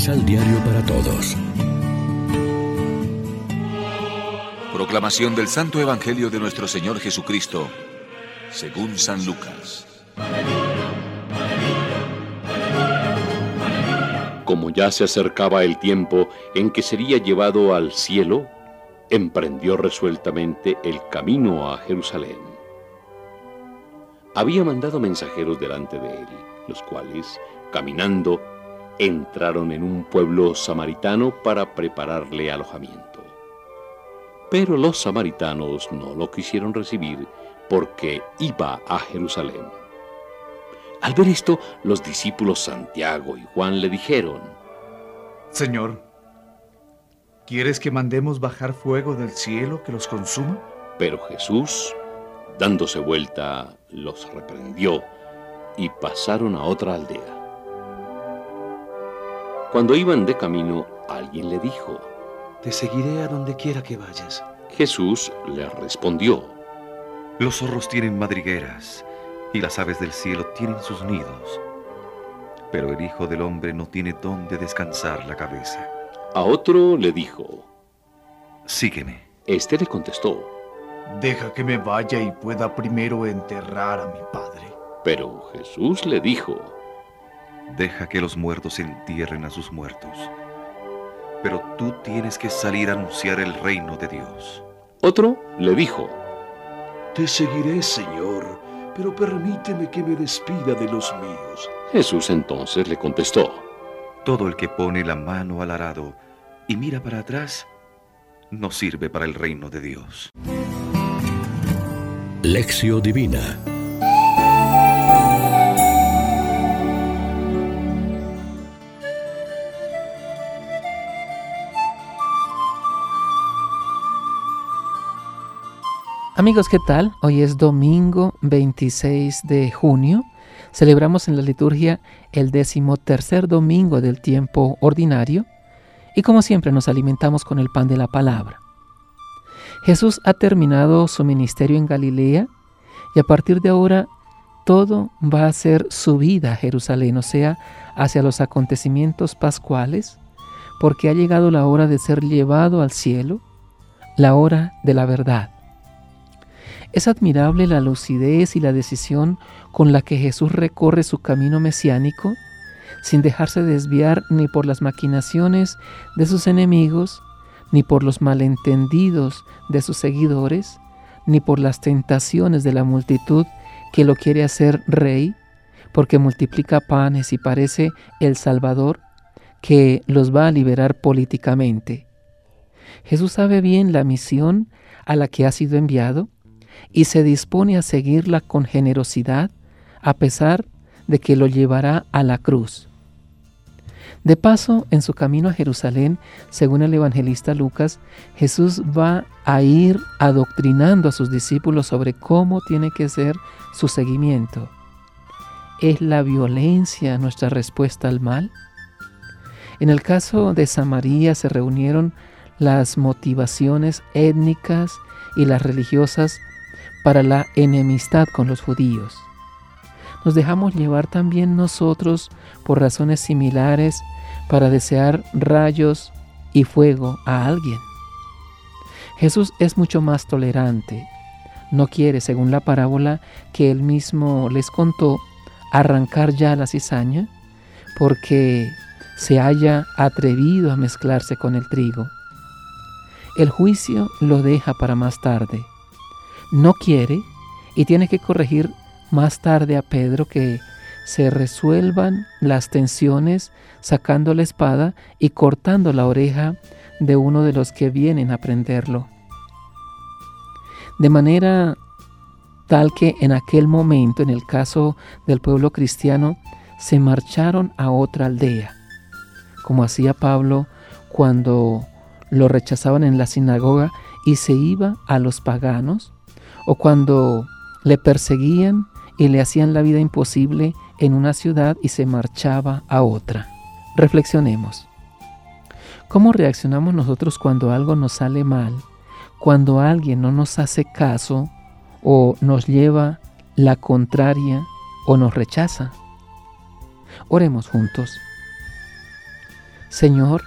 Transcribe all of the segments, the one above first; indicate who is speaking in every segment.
Speaker 1: Misal Diario para Todos.
Speaker 2: Proclamación del Santo Evangelio de nuestro Señor Jesucristo, según San Lucas.
Speaker 3: Como ya se acercaba el tiempo en que sería llevado al cielo, emprendió resueltamente el camino a Jerusalén. Había mandado mensajeros delante de él, los cuales, caminando, entraron en un pueblo samaritano para prepararle alojamiento. Pero los samaritanos no lo quisieron recibir porque iba a Jerusalén. Al ver esto, los discípulos Santiago y Juan le dijeron,
Speaker 4: Señor, ¿quieres que mandemos bajar fuego del cielo que los consuma?
Speaker 3: Pero Jesús, dándose vuelta, los reprendió y pasaron a otra aldea. Cuando iban de camino, alguien le dijo,
Speaker 5: Te seguiré a donde quiera que vayas.
Speaker 3: Jesús le respondió,
Speaker 6: Los zorros tienen madrigueras y las aves del cielo tienen sus nidos, pero el Hijo del Hombre no tiene dónde descansar la cabeza.
Speaker 3: A otro le dijo,
Speaker 6: Sígueme.
Speaker 3: Este le contestó,
Speaker 4: Deja que me vaya y pueda primero enterrar a mi padre.
Speaker 3: Pero Jesús le dijo,
Speaker 6: Deja que los muertos entierren a sus muertos. Pero tú tienes que salir a anunciar el reino de Dios.
Speaker 3: Otro le dijo,
Speaker 5: Te seguiré, Señor, pero permíteme que me despida de los míos.
Speaker 3: Jesús entonces le contestó,
Speaker 6: Todo el que pone la mano al arado y mira para atrás, no sirve para el reino de Dios.
Speaker 1: Lección Divina
Speaker 7: Amigos, ¿qué tal? Hoy es domingo 26 de junio. Celebramos en la liturgia el décimo tercer domingo del tiempo ordinario y como siempre nos alimentamos con el pan de la palabra. Jesús ha terminado su ministerio en Galilea y a partir de ahora todo va a ser su vida a Jerusalén, o sea, hacia los acontecimientos pascuales, porque ha llegado la hora de ser llevado al cielo, la hora de la verdad. Es admirable la lucidez y la decisión con la que Jesús recorre su camino mesiánico, sin dejarse desviar ni por las maquinaciones de sus enemigos, ni por los malentendidos de sus seguidores, ni por las tentaciones de la multitud que lo quiere hacer rey, porque multiplica panes y parece el Salvador que los va a liberar políticamente. Jesús sabe bien la misión a la que ha sido enviado y se dispone a seguirla con generosidad a pesar de que lo llevará a la cruz. De paso, en su camino a Jerusalén, según el evangelista Lucas, Jesús va a ir adoctrinando a sus discípulos sobre cómo tiene que ser su seguimiento. ¿Es la violencia nuestra respuesta al mal? En el caso de Samaria se reunieron las motivaciones étnicas y las religiosas para la enemistad con los judíos. Nos dejamos llevar también nosotros por razones similares para desear rayos y fuego a alguien. Jesús es mucho más tolerante. No quiere, según la parábola que él mismo les contó, arrancar ya la cizaña porque se haya atrevido a mezclarse con el trigo. El juicio lo deja para más tarde. No quiere y tiene que corregir más tarde a Pedro que se resuelvan las tensiones sacando la espada y cortando la oreja de uno de los que vienen a prenderlo. De manera tal que en aquel momento, en el caso del pueblo cristiano, se marcharon a otra aldea, como hacía Pablo cuando lo rechazaban en la sinagoga y se iba a los paganos, o cuando le perseguían y le hacían la vida imposible en una ciudad y se marchaba a otra. Reflexionemos. ¿Cómo reaccionamos nosotros cuando algo nos sale mal? Cuando alguien no nos hace caso o nos lleva la contraria o nos rechaza. Oremos juntos. Señor,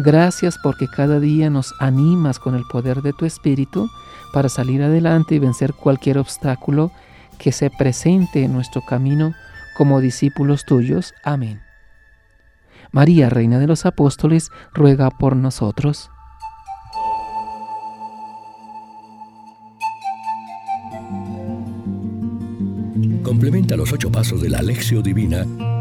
Speaker 7: gracias porque cada día nos animas con el poder de tu Espíritu para salir adelante y vencer cualquier obstáculo que se presente en nuestro camino como discípulos tuyos. Amén. María, Reina de los Apóstoles, ruega por nosotros.
Speaker 1: Complementa los ocho pasos de la Alexio Divina